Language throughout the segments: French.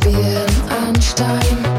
bin ein Stein.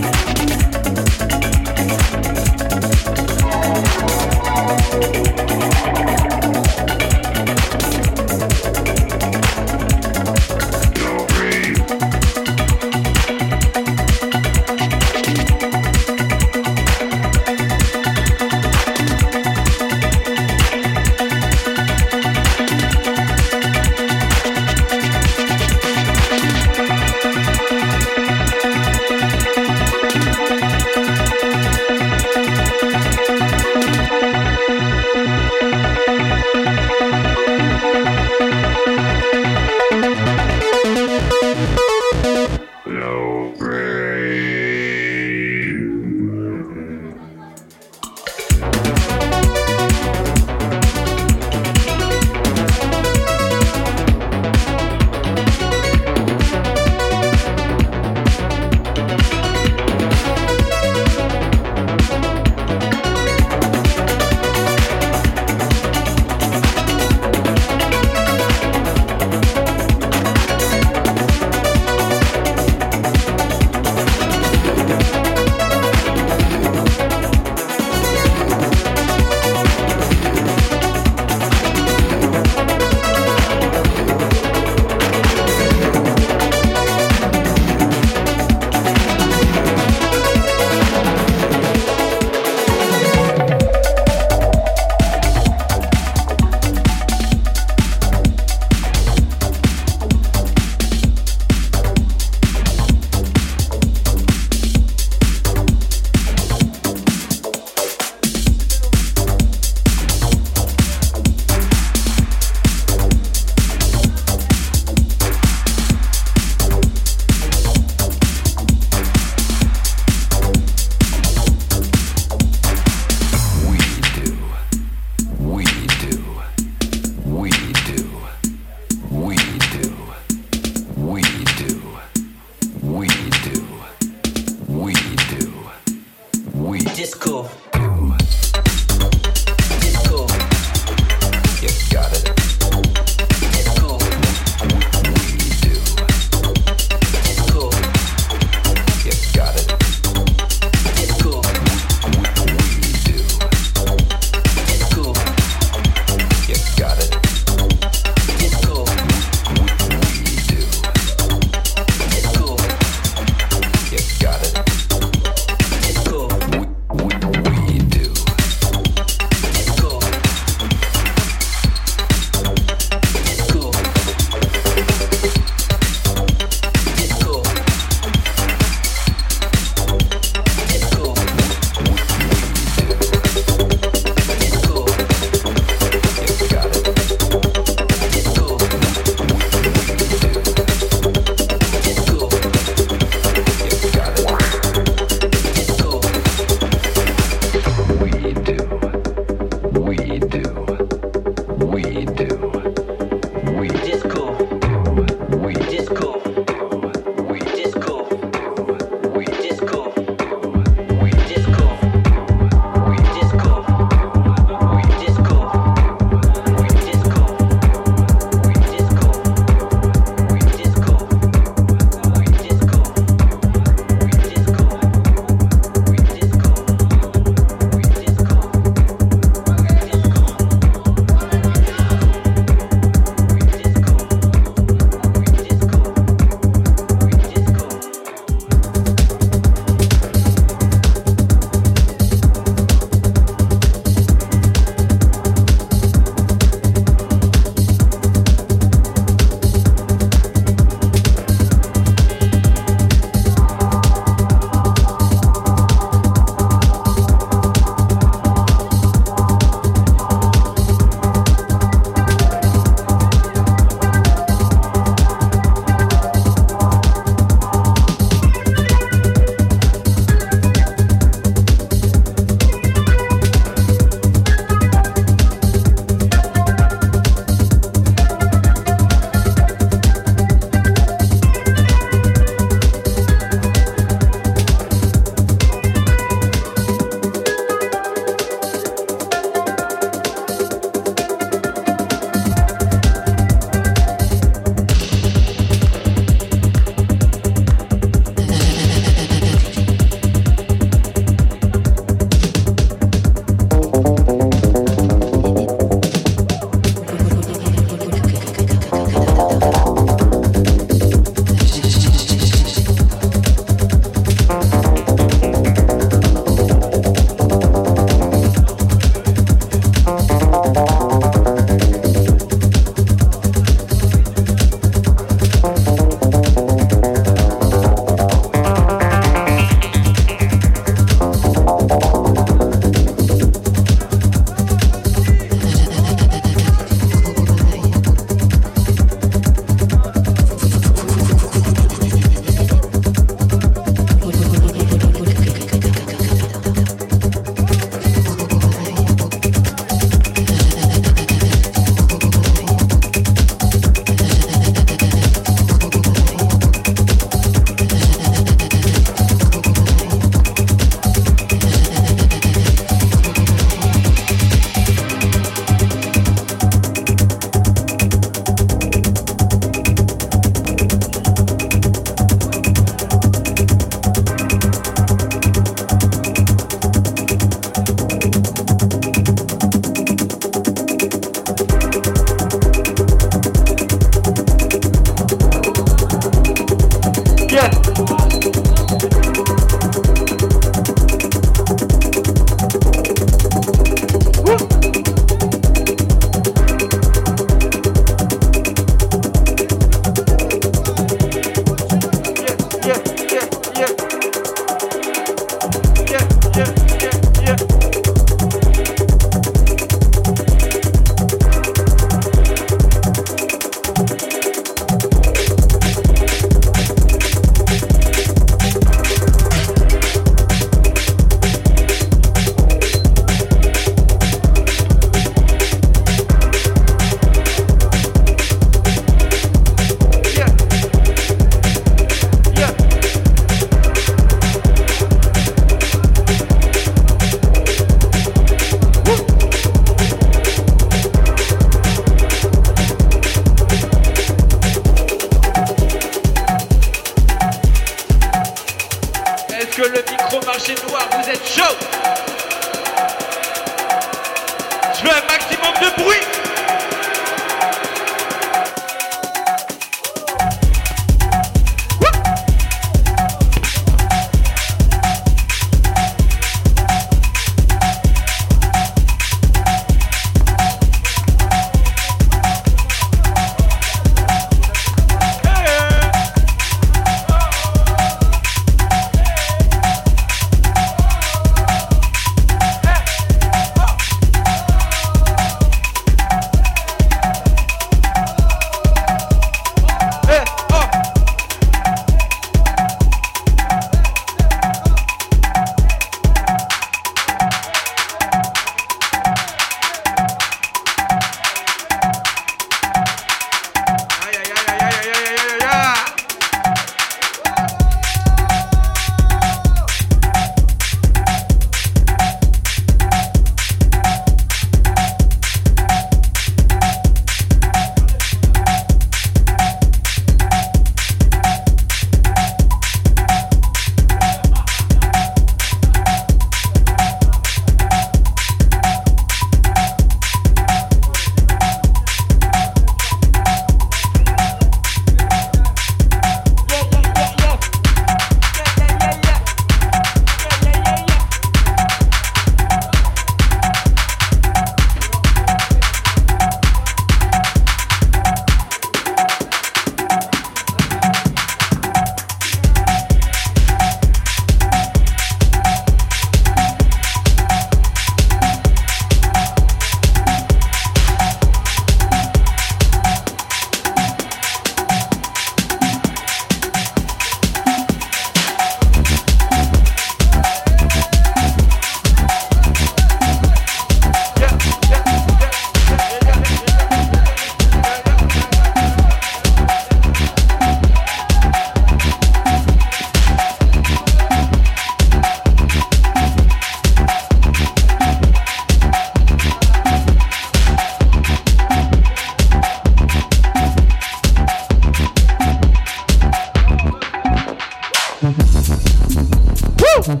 Woo! Woo!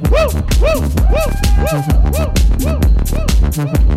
Woo! Woo! Woo! Woo! Woo!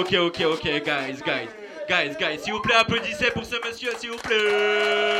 ok, ok, ok, guys, guys, guys, guys. S'il vous plaît, applaudissez pour ce monsieur, s'il vous plaît.